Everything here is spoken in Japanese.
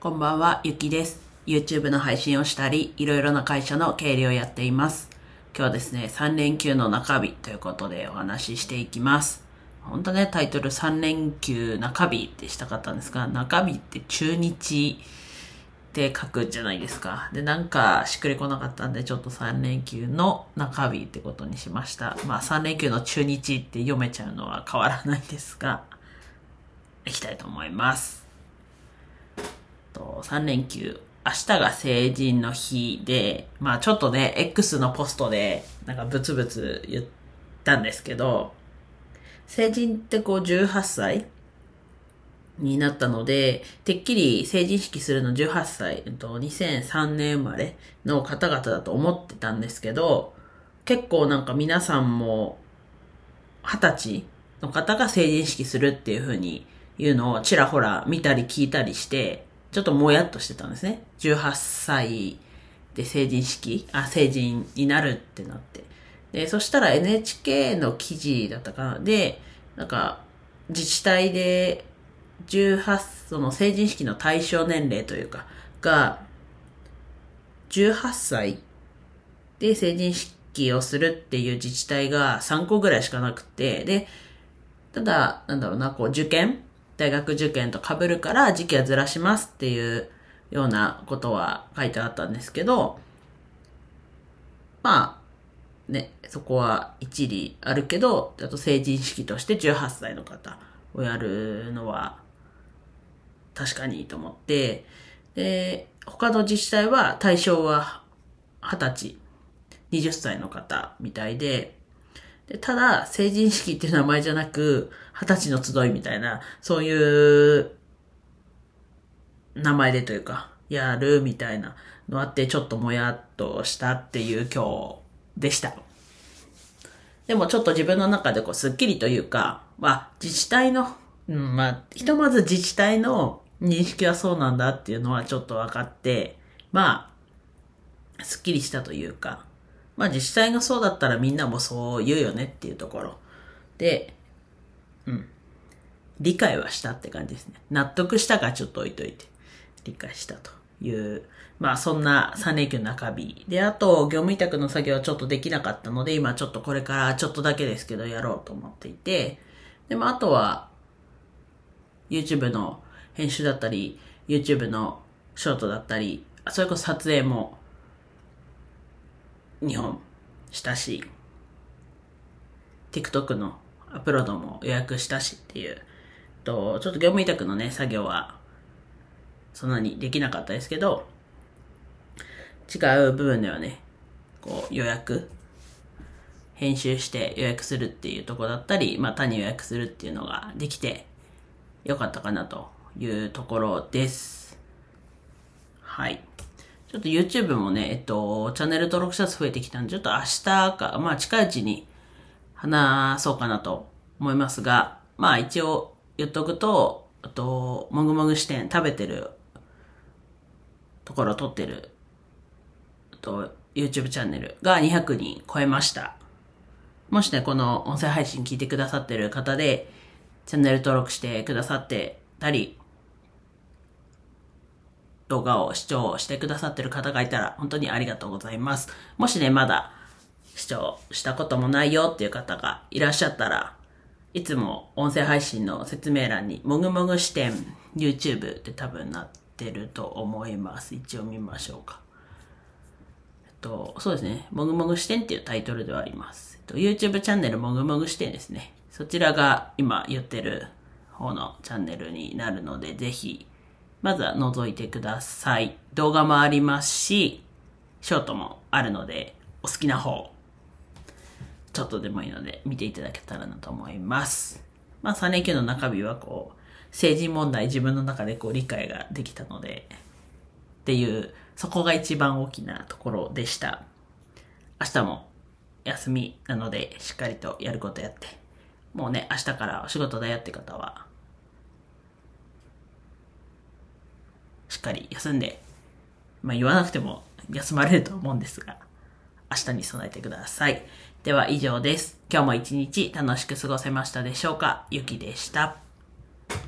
こんばんは、ゆきです。YouTube の配信をしたり、いろいろな会社の経理をやっています。今日はですね、3連休の中日ということでお話ししていきます。本当ね、タイトル3連休中日ってしたかったんですが、中日って中日って書くじゃないですか。で、なんかしっくりこなかったんで、ちょっと3連休の中日ってことにしました。まあ3連休の中日って読めちゃうのは変わらないですが、いきたいと思います。と3連休、明日が成人の日で、まあちょっとね、X のポストで、なんかブツブツ言ったんですけど、成人ってこう18歳になったので、てっきり成人式するの18歳、と、2003年生まれの方々だと思ってたんですけど、結構なんか皆さんも、20歳の方が成人式するっていう風に言うのをちらほら見たり聞いたりして、ちょっともやっとしてたんですね。18歳で成人式、あ、成人になるってなって。で、そしたら NHK の記事だったかな。で、なんか、自治体で18、その成人式の対象年齢というか、が、18歳で成人式をするっていう自治体が3個ぐらいしかなくて、で、ただ、なんだろうな、こう受験大学受験と被るから時期はずらしますっていうようなことは書いてあったんですけど、まあ、ね、そこは一理あるけど、あと成人式として18歳の方をやるのは確かにいいと思って、で、他の自治体は対象は20歳、20歳の方みたいで、でただ、成人式っていう名前じゃなく、二十歳の集いみたいな、そういう名前でというか、やるみたいなのあって、ちょっともやっとしたっていう今日でした。でもちょっと自分の中でこう、スッキリというか、まあ、自治体の、うん、まあ、ひとまず自治体の認識はそうなんだっていうのはちょっと分かって、まあ、スッキリしたというか、まあ自治体がそうだったらみんなもそう言うよねっていうところで、うん。理解はしたって感じですね。納得したかちょっと置いといて、理解したという、まあそんな3連休の中日。で、あと業務委託の作業はちょっとできなかったので、今ちょっとこれからちょっとだけですけどやろうと思っていて、でもあとは YouTube の編集だったり、YouTube のショートだったり、それこそ撮影も2本したし、TikTok のアップロードも予約したしっていう、と、ちょっと業務委託のね、作業は、そんなにできなかったですけど、違う部分ではね、こう予約、編集して予約するっていうとこだったり、まあ他に予約するっていうのができてよかったかなというところです。はい。ちょっと YouTube もね、えっと、チャンネル登録者数増えてきたんで、ちょっと明日か、まあ近いうちに話そうかなと思いますが、まあ一応言っとくと、あと、もぐもぐ視点食べてるところを撮ってる、あと、YouTube チャンネルが200人超えました。もしね、この音声配信聞いてくださってる方で、チャンネル登録してくださってたり、動画を視聴してくださってる方がいたら本当にありがとうございます。もしね、まだ視聴したこともないよっていう方がいらっしゃったら、いつも音声配信の説明欄にもぐもぐ視点 YouTube って多分なってると思います。一応見ましょうか。えっと、そうですね。もぐもぐ視点っていうタイトルではあります。えっと、YouTube チャンネルもぐもぐ視点ですね。そちらが今言ってる方のチャンネルになるので、ぜひまずは覗いてください。動画もありますし、ショートもあるので、お好きな方、ちょっとでもいいので見ていただけたらなと思います。まあ3連休の中日はこう、政治問題自分の中でこう理解ができたので、っていう、そこが一番大きなところでした。明日も休みなので、しっかりとやることやって、もうね、明日からお仕事だよって方は、しっかり休んで、まあ言わなくても休まれると思うんですが、明日に備えてください。では以上です。今日も一日楽しく過ごせましたでしょうか？ゆきでした。